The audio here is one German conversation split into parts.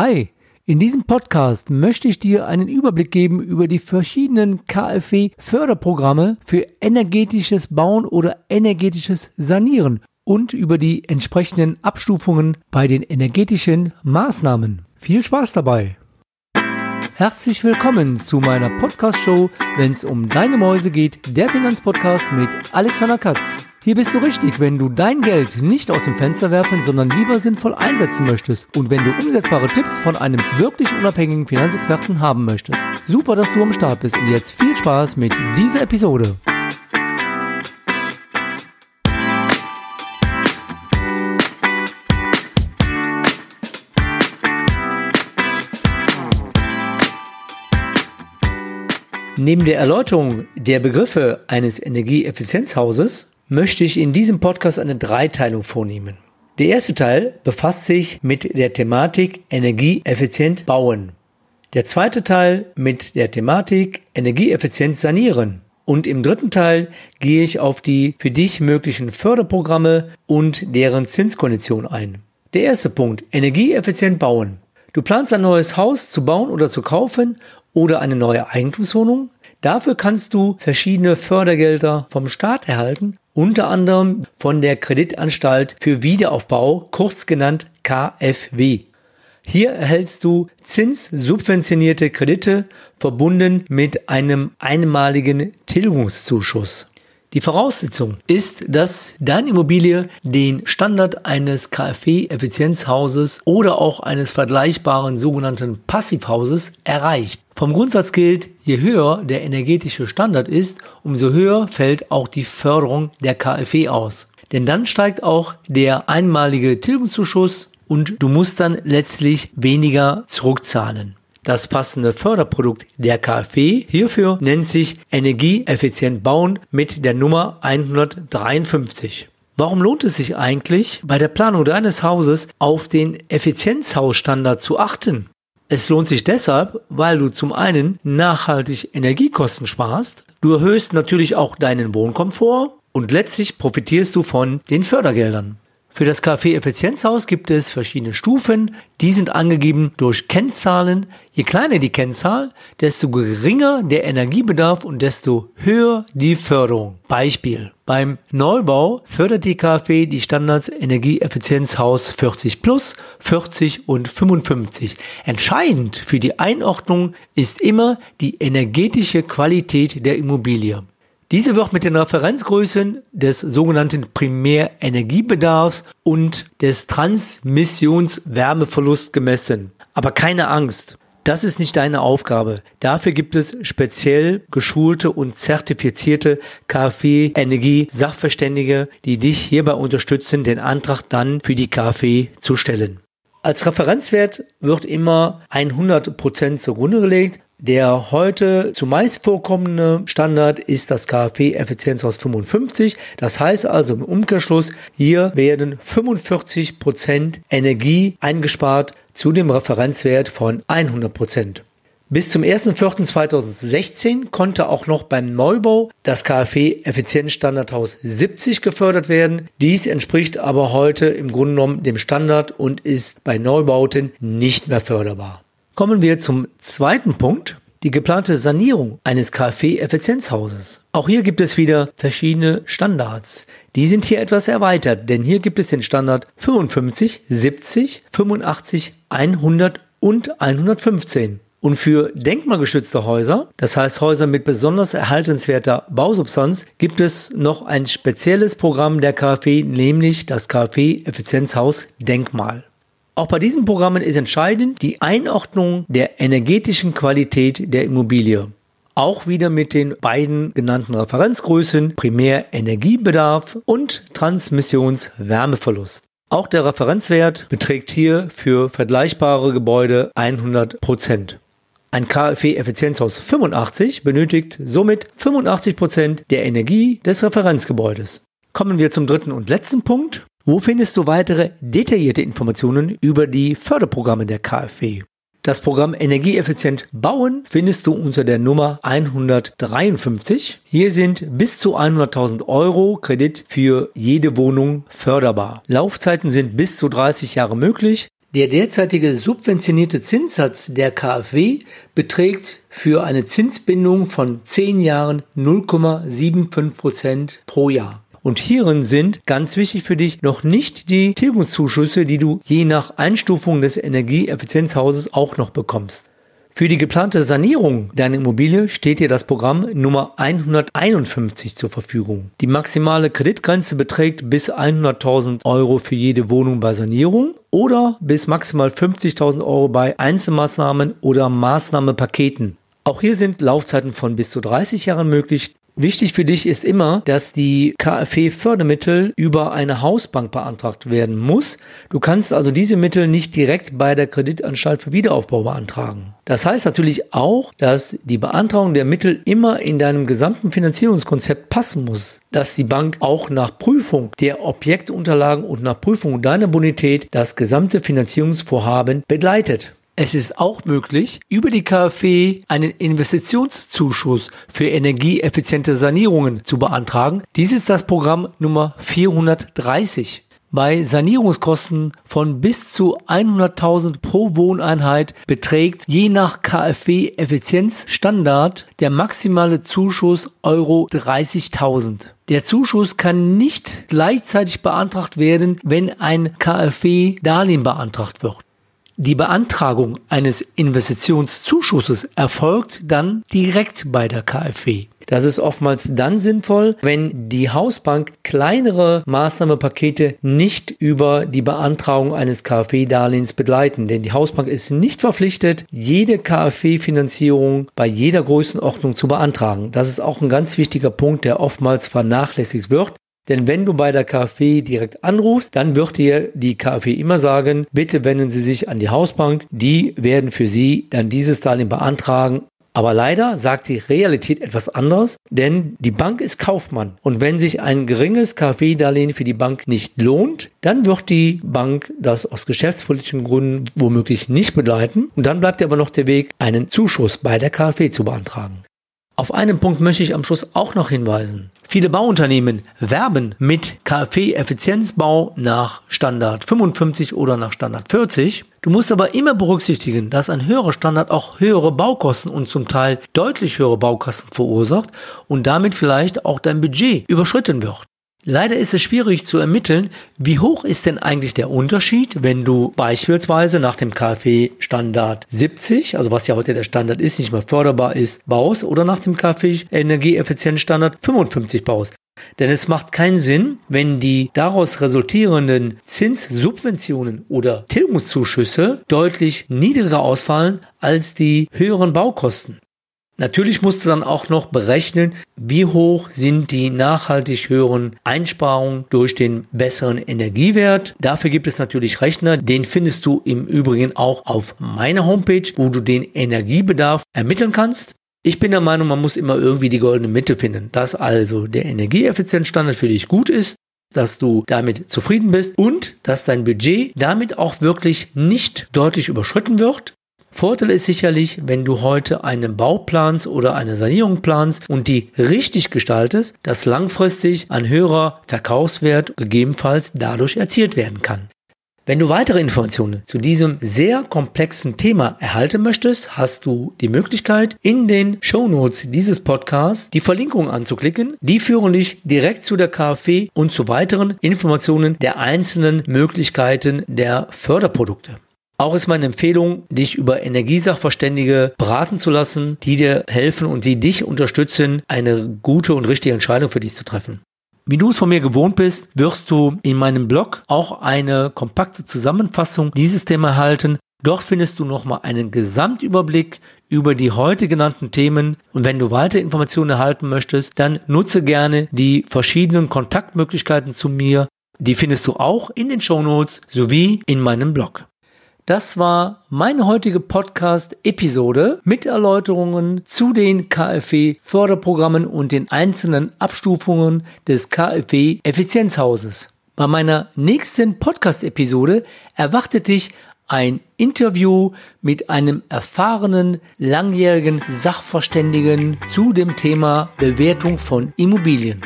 Hi, in diesem Podcast möchte ich dir einen Überblick geben über die verschiedenen KfW-Förderprogramme für energetisches Bauen oder energetisches Sanieren und über die entsprechenden Abstufungen bei den energetischen Maßnahmen. Viel Spaß dabei! Herzlich willkommen zu meiner Podcast-Show, wenn es um deine Mäuse geht, der Finanzpodcast mit Alexander Katz. Hier bist du richtig, wenn du dein Geld nicht aus dem Fenster werfen, sondern lieber sinnvoll einsetzen möchtest und wenn du umsetzbare Tipps von einem wirklich unabhängigen Finanzexperten haben möchtest. Super, dass du am Start bist und jetzt viel Spaß mit dieser Episode. Neben der Erläuterung der Begriffe eines Energieeffizienzhauses möchte ich in diesem Podcast eine Dreiteilung vornehmen. Der erste Teil befasst sich mit der Thematik energieeffizient bauen. Der zweite Teil mit der Thematik energieeffizient sanieren. Und im dritten Teil gehe ich auf die für dich möglichen Förderprogramme und deren Zinskondition ein. Der erste Punkt, energieeffizient bauen. Du planst ein neues Haus zu bauen oder zu kaufen oder eine neue Eigentumswohnung. Dafür kannst du verschiedene Fördergelder vom Staat erhalten unter anderem von der Kreditanstalt für Wiederaufbau, kurz genannt KfW. Hier erhältst du zinssubventionierte Kredite verbunden mit einem einmaligen Tilgungszuschuss. Die Voraussetzung ist, dass deine Immobilie den Standard eines KfW-Effizienzhauses oder auch eines vergleichbaren sogenannten Passivhauses erreicht. Vom Grundsatz gilt, je höher der energetische Standard ist, umso höher fällt auch die Förderung der KfW aus. Denn dann steigt auch der einmalige Tilgungszuschuss und du musst dann letztlich weniger zurückzahlen. Das passende Förderprodukt der KfW hierfür nennt sich Energieeffizient bauen mit der Nummer 153. Warum lohnt es sich eigentlich, bei der Planung deines Hauses auf den Effizienzhausstandard zu achten? Es lohnt sich deshalb, weil du zum einen nachhaltig Energiekosten sparst, du erhöhst natürlich auch deinen Wohnkomfort und letztlich profitierst du von den Fördergeldern. Für das KfW-Effizienzhaus gibt es verschiedene Stufen. Die sind angegeben durch Kennzahlen. Je kleiner die Kennzahl, desto geringer der Energiebedarf und desto höher die Förderung. Beispiel. Beim Neubau fördert die KfW die Standards Energieeffizienzhaus 40 plus, 40 und 55. Entscheidend für die Einordnung ist immer die energetische Qualität der Immobilie. Diese wird mit den Referenzgrößen des sogenannten Primärenergiebedarfs und des Transmissionswärmeverlusts gemessen. Aber keine Angst. Das ist nicht deine Aufgabe. Dafür gibt es speziell geschulte und zertifizierte KfW-Energie-Sachverständige, die dich hierbei unterstützen, den Antrag dann für die KfW zu stellen. Als Referenzwert wird immer 100% zugrunde gelegt. Der heute zumeist vorkommende Standard ist das KfW-Effizienzhaus 55. Das heißt also im Umkehrschluss, hier werden 45% Energie eingespart zu dem Referenzwert von 100%. Bis zum 01.04.2016 konnte auch noch beim Neubau das KfW Effizienzstandardhaus 70 gefördert werden. Dies entspricht aber heute im Grunde genommen dem Standard und ist bei Neubauten nicht mehr förderbar. Kommen wir zum zweiten Punkt. Die geplante Sanierung eines KfW-Effizienzhauses. Auch hier gibt es wieder verschiedene Standards. Die sind hier etwas erweitert, denn hier gibt es den Standard 55, 70, 85, 100 und 115. Und für denkmalgeschützte Häuser, das heißt Häuser mit besonders erhaltenswerter Bausubstanz, gibt es noch ein spezielles Programm der KfW, nämlich das KfW Effizienzhaus Denkmal. Auch bei diesen Programmen ist entscheidend die Einordnung der energetischen Qualität der Immobilie. Auch wieder mit den beiden genannten Referenzgrößen Primärenergiebedarf und Transmissionswärmeverlust. Auch der Referenzwert beträgt hier für vergleichbare Gebäude 100 Prozent. Ein KfW-Effizienzhaus 85 benötigt somit 85 Prozent der Energie des Referenzgebäudes. Kommen wir zum dritten und letzten Punkt. Wo findest du weitere detaillierte Informationen über die Förderprogramme der KfW? Das Programm Energieeffizient bauen findest du unter der Nummer 153. Hier sind bis zu 100.000 Euro Kredit für jede Wohnung förderbar. Laufzeiten sind bis zu 30 Jahre möglich. Der derzeitige subventionierte Zinssatz der KfW beträgt für eine Zinsbindung von 10 Jahren 0,75 Prozent pro Jahr. Und hierin sind ganz wichtig für dich noch nicht die Tilgungszuschüsse, die du je nach Einstufung des Energieeffizienzhauses auch noch bekommst. Für die geplante Sanierung deiner Immobilie steht dir das Programm Nummer 151 zur Verfügung. Die maximale Kreditgrenze beträgt bis 100.000 Euro für jede Wohnung bei Sanierung oder bis maximal 50.000 Euro bei Einzelmaßnahmen oder Maßnahmepaketen. Auch hier sind Laufzeiten von bis zu 30 Jahren möglich. Wichtig für dich ist immer, dass die KfW-Fördermittel über eine Hausbank beantragt werden muss. Du kannst also diese Mittel nicht direkt bei der Kreditanstalt für Wiederaufbau beantragen. Das heißt natürlich auch, dass die Beantragung der Mittel immer in deinem gesamten Finanzierungskonzept passen muss. Dass die Bank auch nach Prüfung der Objektunterlagen und nach Prüfung deiner Bonität das gesamte Finanzierungsvorhaben begleitet. Es ist auch möglich, über die KfW einen Investitionszuschuss für energieeffiziente Sanierungen zu beantragen. Dies ist das Programm Nummer 430. Bei Sanierungskosten von bis zu 100.000 pro Wohneinheit beträgt je nach KfW-Effizienzstandard der maximale Zuschuss Euro 30.000. Der Zuschuss kann nicht gleichzeitig beantragt werden, wenn ein KfW-Darlehen beantragt wird. Die Beantragung eines Investitionszuschusses erfolgt dann direkt bei der KfW. Das ist oftmals dann sinnvoll, wenn die Hausbank kleinere Maßnahmepakete nicht über die Beantragung eines KfW-Darlehens begleiten. Denn die Hausbank ist nicht verpflichtet, jede KfW-Finanzierung bei jeder Größenordnung zu beantragen. Das ist auch ein ganz wichtiger Punkt, der oftmals vernachlässigt wird. Denn wenn du bei der KfW direkt anrufst, dann wird dir die KfW immer sagen, bitte wenden Sie sich an die Hausbank. Die werden für Sie dann dieses Darlehen beantragen. Aber leider sagt die Realität etwas anderes, denn die Bank ist Kaufmann. Und wenn sich ein geringes KfW-Darlehen für die Bank nicht lohnt, dann wird die Bank das aus geschäftspolitischen Gründen womöglich nicht begleiten. Und dann bleibt aber noch der Weg, einen Zuschuss bei der KfW zu beantragen. Auf einen Punkt möchte ich am Schluss auch noch hinweisen. Viele Bauunternehmen werben mit KfW-Effizienzbau nach Standard 55 oder nach Standard 40. Du musst aber immer berücksichtigen, dass ein höherer Standard auch höhere Baukosten und zum Teil deutlich höhere Baukosten verursacht und damit vielleicht auch dein Budget überschritten wird. Leider ist es schwierig zu ermitteln, wie hoch ist denn eigentlich der Unterschied, wenn du beispielsweise nach dem KfW Standard 70, also was ja heute der Standard ist, nicht mehr förderbar ist, baust oder nach dem KfW Energieeffizienzstandard 55 baust. Denn es macht keinen Sinn, wenn die daraus resultierenden Zinssubventionen oder Tilgungszuschüsse deutlich niedriger ausfallen als die höheren Baukosten. Natürlich musst du dann auch noch berechnen, wie hoch sind die nachhaltig höheren Einsparungen durch den besseren Energiewert. Dafür gibt es natürlich Rechner, den findest du im Übrigen auch auf meiner Homepage, wo du den Energiebedarf ermitteln kannst. Ich bin der Meinung, man muss immer irgendwie die goldene Mitte finden, dass also der Energieeffizienzstandard für dich gut ist, dass du damit zufrieden bist und dass dein Budget damit auch wirklich nicht deutlich überschritten wird. Vorteil ist sicherlich, wenn du heute einen Bau planst oder eine Sanierung planst und die richtig gestaltest, dass langfristig ein höherer Verkaufswert gegebenenfalls dadurch erzielt werden kann. Wenn du weitere Informationen zu diesem sehr komplexen Thema erhalten möchtest, hast du die Möglichkeit, in den Show Notes dieses Podcasts die Verlinkung anzuklicken. Die führen dich direkt zu der KfW und zu weiteren Informationen der einzelnen Möglichkeiten der Förderprodukte. Auch ist meine Empfehlung, dich über Energiesachverständige beraten zu lassen, die dir helfen und die dich unterstützen, eine gute und richtige Entscheidung für dich zu treffen. Wie du es von mir gewohnt bist, wirst du in meinem Blog auch eine kompakte Zusammenfassung dieses Thema erhalten. Dort findest du nochmal einen Gesamtüberblick über die heute genannten Themen. Und wenn du weitere Informationen erhalten möchtest, dann nutze gerne die verschiedenen Kontaktmöglichkeiten zu mir. Die findest du auch in den Show Notes sowie in meinem Blog. Das war meine heutige Podcast-Episode mit Erläuterungen zu den KfW-Förderprogrammen und den einzelnen Abstufungen des KfW-Effizienzhauses. Bei meiner nächsten Podcast-Episode erwartet dich ein Interview mit einem erfahrenen, langjährigen Sachverständigen zu dem Thema Bewertung von Immobilien.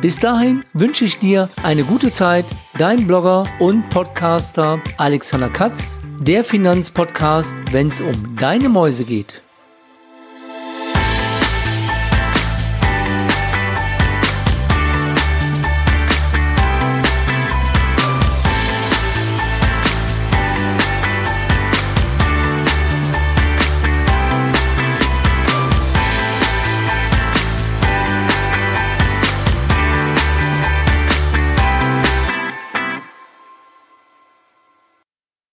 Bis dahin wünsche ich dir eine gute Zeit. Dein Blogger und Podcaster Alexander Katz, der Finanzpodcast, wenn es um deine Mäuse geht.